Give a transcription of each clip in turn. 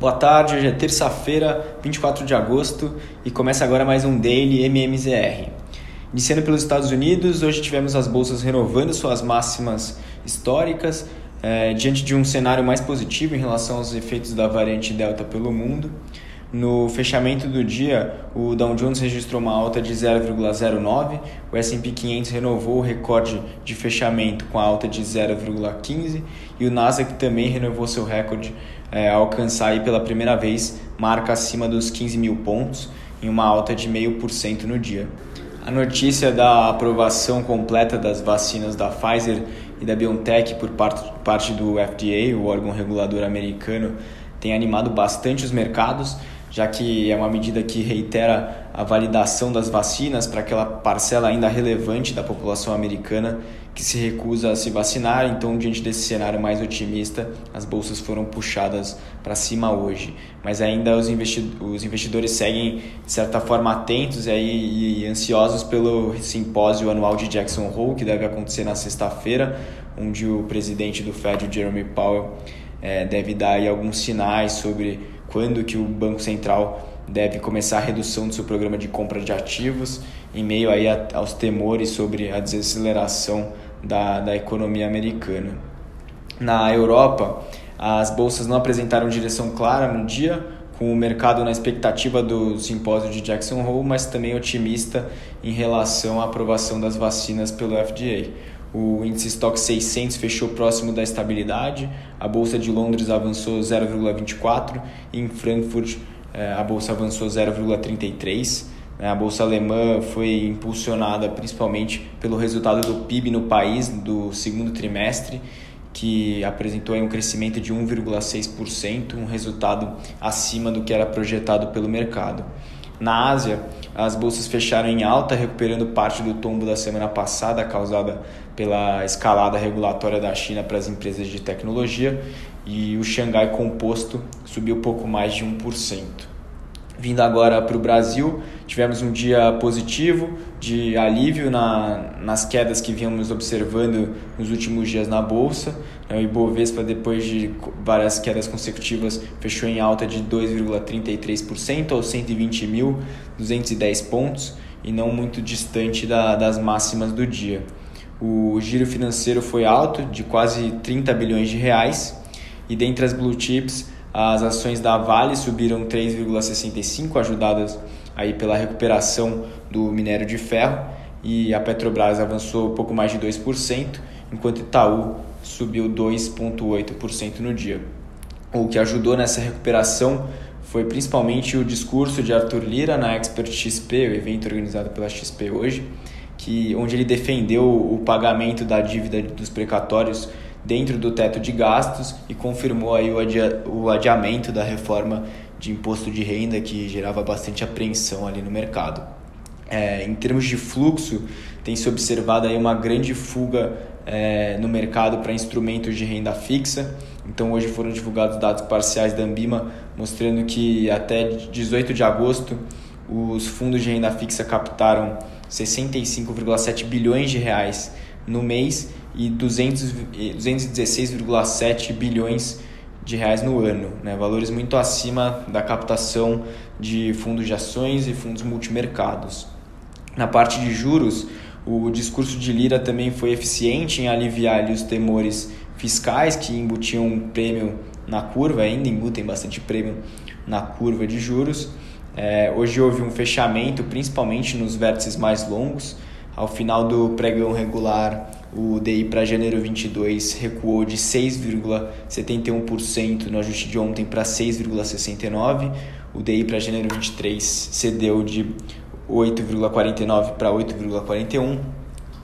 Boa tarde, hoje é terça-feira, 24 de agosto e começa agora mais um Daily MMZR. Iniciando pelos Estados Unidos, hoje tivemos as bolsas renovando suas máximas históricas, eh, diante de um cenário mais positivo em relação aos efeitos da variante Delta pelo mundo. No fechamento do dia, o Dow Jones registrou uma alta de 0,09, o S&P 500 renovou o recorde de fechamento com a alta de 0,15 e o Nasdaq também renovou seu recorde é, alcançar aí pela primeira vez marca acima dos 15 mil pontos em uma alta de 0,5% no dia. A notícia da aprovação completa das vacinas da Pfizer e da BioNTech por parte do FDA, o órgão regulador americano, tem animado bastante os mercados já que é uma medida que reitera a validação das vacinas para aquela parcela ainda relevante da população americana que se recusa a se vacinar. Então, diante desse cenário mais otimista, as bolsas foram puxadas para cima hoje. Mas ainda os, investidores seguem, de certa forma, atentos e, aí, e ansiosos pelo simpósio anual de Jackson Hole, que deve acontecer na sexta-feira, onde o presidente do Fed, o Jeremy Powell, é, deve dar alguns sinais sobre quando que o Banco Central deve começar a redução do seu programa de compra de ativos em meio aí a, aos temores sobre a desaceleração da, da economia americana. Na Europa, as bolsas não apresentaram direção clara no dia, com o mercado na expectativa do simpósio de Jackson Hole, mas também otimista em relação à aprovação das vacinas pelo FDA. O índice Stock 600 fechou próximo da estabilidade, a Bolsa de Londres avançou 0,24 e em Frankfurt eh, a Bolsa avançou 0,33. Né? A Bolsa alemã foi impulsionada principalmente pelo resultado do PIB no país do segundo trimestre, que apresentou um crescimento de 1,6%, um resultado acima do que era projetado pelo mercado. Na Ásia, as bolsas fecharam em alta, recuperando parte do tombo da semana passada causada pela escalada regulatória da China para as empresas de tecnologia, e o Xangai Composto subiu pouco mais de 1%. Vindo agora para o Brasil, tivemos um dia positivo de alívio na, nas quedas que vínhamos observando nos últimos dias na Bolsa. O Ibovespa, depois de várias quedas consecutivas, fechou em alta de 2,33% aos 120.210 pontos e não muito distante da, das máximas do dia. O giro financeiro foi alto, de quase 30 bilhões de reais, e dentre as blue chips, as ações da Vale subiram 3,65, ajudadas aí pela recuperação do minério de ferro, e a Petrobras avançou pouco mais de 2%, enquanto Itaú subiu 2,8% no dia. O que ajudou nessa recuperação foi principalmente o discurso de Arthur Lira na Expert XP, o evento organizado pela XP hoje, que, onde ele defendeu o pagamento da dívida dos precatórios dentro do teto de gastos e confirmou aí o, adia, o adiamento da reforma de imposto de renda que gerava bastante apreensão ali no mercado. É, em termos de fluxo, tem se observado aí uma grande fuga é, no mercado para instrumentos de renda fixa. Então, hoje foram divulgados dados parciais da Ambima mostrando que até 18 de agosto os fundos de renda fixa captaram 65,7 bilhões de reais no mês e 216,7 bilhões de reais no ano, né? valores muito acima da captação de fundos de ações e fundos multimercados. Na parte de juros, o discurso de Lira também foi eficiente em aliviar ali, os temores fiscais que embutiam um prêmio na curva, ainda embutem bastante prêmio na curva de juros. É, hoje houve um fechamento, principalmente nos vértices mais longos. Ao final do pregão regular, o DI para janeiro 22 recuou de 6,71% no ajuste de ontem para 6,69%. O DI para janeiro 23 cedeu de 8,49 para 8,41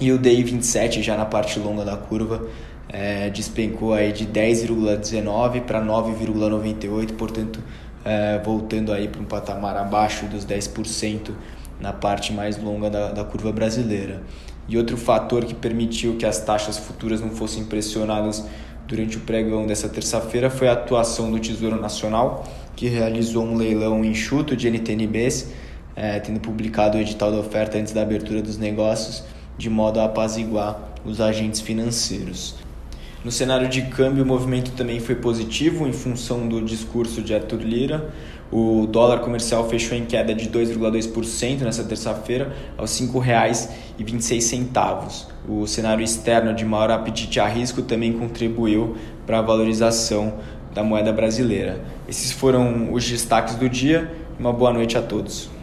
e o DI 27 já na parte longa da curva é, despencou aí de 10,19 para 9,98, portanto é, voltando aí para um patamar abaixo dos 10% na parte mais longa da, da curva brasileira. E outro fator que permitiu que as taxas futuras não fossem pressionadas durante o pregão dessa terça-feira foi a atuação do Tesouro Nacional, que realizou um leilão enxuto de NTNBs, é, tendo publicado o edital da oferta antes da abertura dos negócios, de modo a apaziguar os agentes financeiros. No cenário de câmbio, o movimento também foi positivo em função do discurso de Arthur Lira. O dólar comercial fechou em queda de 2,2% nessa terça-feira, aos R$ 5,26. O cenário externo de maior apetite a risco também contribuiu para a valorização da moeda brasileira. Esses foram os destaques do dia. Uma boa noite a todos.